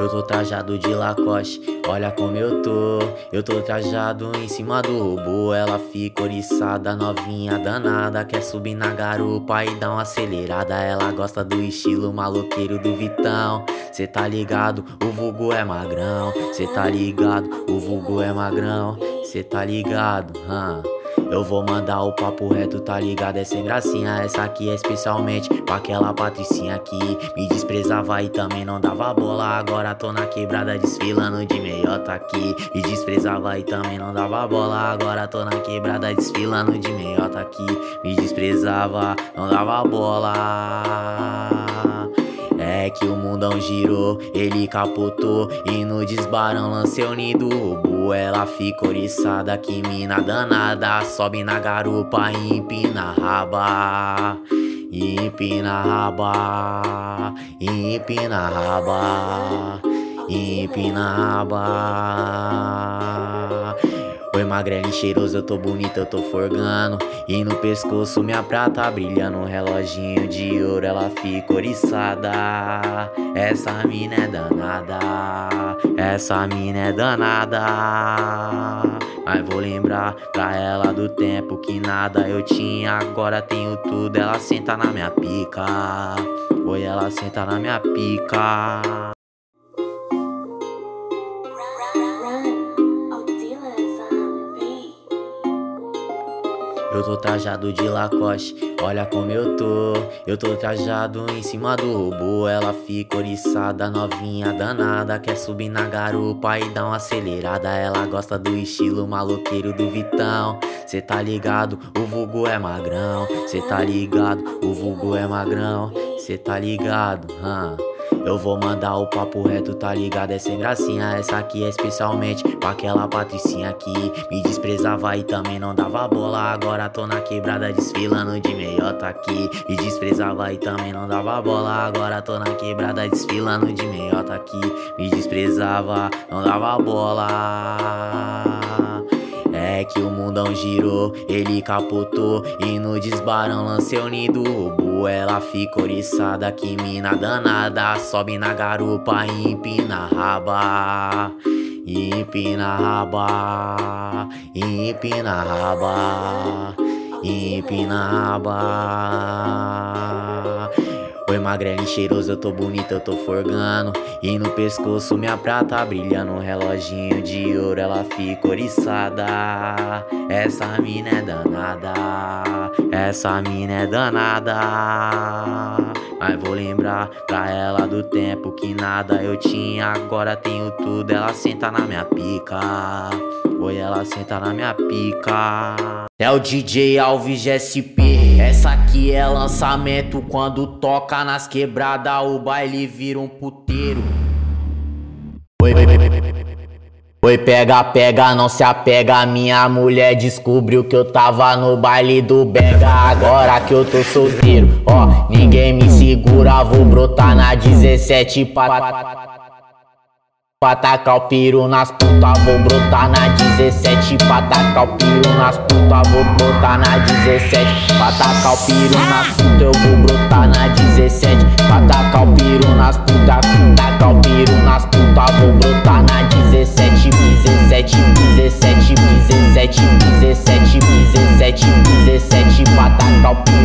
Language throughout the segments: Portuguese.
Eu tô trajado de Lacoste, olha como eu tô. Eu tô trajado em cima do robô. Ela fica oriçada, novinha danada. Quer subir na garupa e dar uma acelerada. Ela gosta do estilo maloqueiro do Vitão. Cê tá ligado, o vulgo é magrão. Cê tá ligado, o vulgo é magrão. Cê tá ligado, hã? Eu vou mandar o papo reto, tá ligado? É sem gracinha. Essa aqui é especialmente pra aquela patricinha que me desprezava e também não dava bola. Agora tô na quebrada desfilando de meiota aqui. Me desprezava e também não dava bola. Agora tô na quebrada desfilando de meiota aqui. Me desprezava, não dava bola. Que o mundão girou, ele capotou E no desbarão lancei o nido roubo Ela fica oriçada, que mina danada Sobe na garupa e empina raba Empina raba Empina raba Empina raba Oi magrelo cheiroso, eu tô bonito, eu tô forgando. E no pescoço minha prata brilhando Um reloginho de ouro, ela fica oriçada. Essa mina é danada Essa mina é danada. Mas vou lembrar pra ela do tempo que nada eu tinha. Agora tenho tudo, ela senta na minha pica. Oi, ela senta na minha pica Eu tô trajado de Lacoste, olha como eu tô. Eu tô trajado em cima do robô. Ela fica oriçada, novinha danada. Quer subir na garupa e dar uma acelerada. Ela gosta do estilo maloqueiro do Vitão. Cê tá ligado, o vulgo é magrão. Cê tá ligado, o vulgo é magrão. Cê tá ligado, hã? Eu vou mandar o papo reto, tá ligado? É sem gracinha. Essa aqui é especialmente pra aquela patricinha que me desprezava e também não dava bola. Agora tô na quebrada desfilando de meiota aqui. Me desprezava e também não dava bola. Agora tô na quebrada desfilando de meiota aqui. Me desprezava, não dava bola. Que o mundão girou, ele capotou E no desbarão lancei o nido roubo Ela fica oriçada, que mina danada Sobe na garupa e empina a raba Empina a raba Empina a raba Empina a raba Oi magrelo cheiroso, eu tô bonito, eu tô forgando. E no pescoço minha prata brilhando Um reloginho de ouro, ela fica oriçada. Essa mina é danada Essa mina é danada. Mas vou lembrar pra ela do tempo que nada eu tinha. Agora tenho tudo, ela senta na minha pica Oi, ela senta na minha pica É o DJ Alves SP essa aqui é lançamento quando toca nas quebradas, o baile vira um puteiro. Oi, oi, oi, pega, pega, não se apega. Minha mulher descobriu que eu tava no baile do Bega. Agora que eu tô solteiro, ó, ninguém me segura. Vou brotar na 17 pa. Pra tacar o piro nas puta, vou brotar na 17 Pra tacar o piro nas puta, vou brotar na 17 Pra tacar o piro nas puta, eu vou brotar na 17 Pra tacar o piro nas puta, tacar o piro nas puta, vou brotar na 17 17, 17, 17, 17, 17, 17 Pra tacar o piro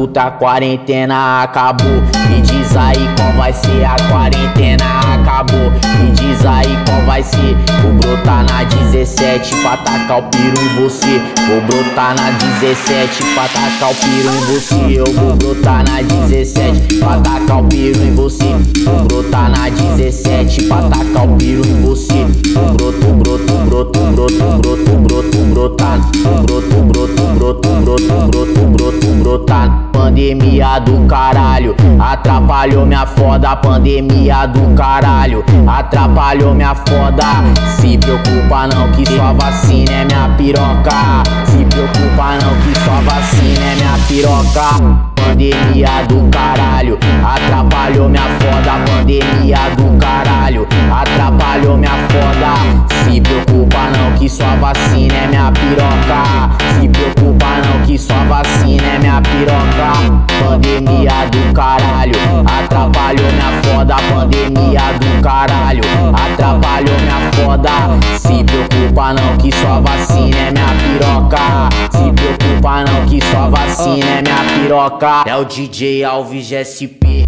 puta, quarentena acabou. Me diz aí qual vai ser a quarentena acabou. Me diz aí qual vai ser. Vou brotar na 17 pra tacar o piro em você. Vou brotar na 17 pra tacar o piro em você. Eu vou brotar na 17 pra tacar o piro em você. Vou brotar na 17 pra tacar o piro em você Pandemia do caralho. Atrapalhou minha foda Pandemia do caralho. Atrapalhou minha foda. Se preocupa não que sua vacina é minha piroca. Se preocupa não que sua vacina é minha piroca. Pandemia do caralho. Atrapalhou minha foda Pandemia do caralho. Atrapalhou minha foda. Se preocupa não que sua vacina é minha piroca Do caralho, atrapalhou minha foda. Se preocupa não que só vacina é minha piroca. Se preocupa não que só vacina é minha piroca. É o DJ Alves SP.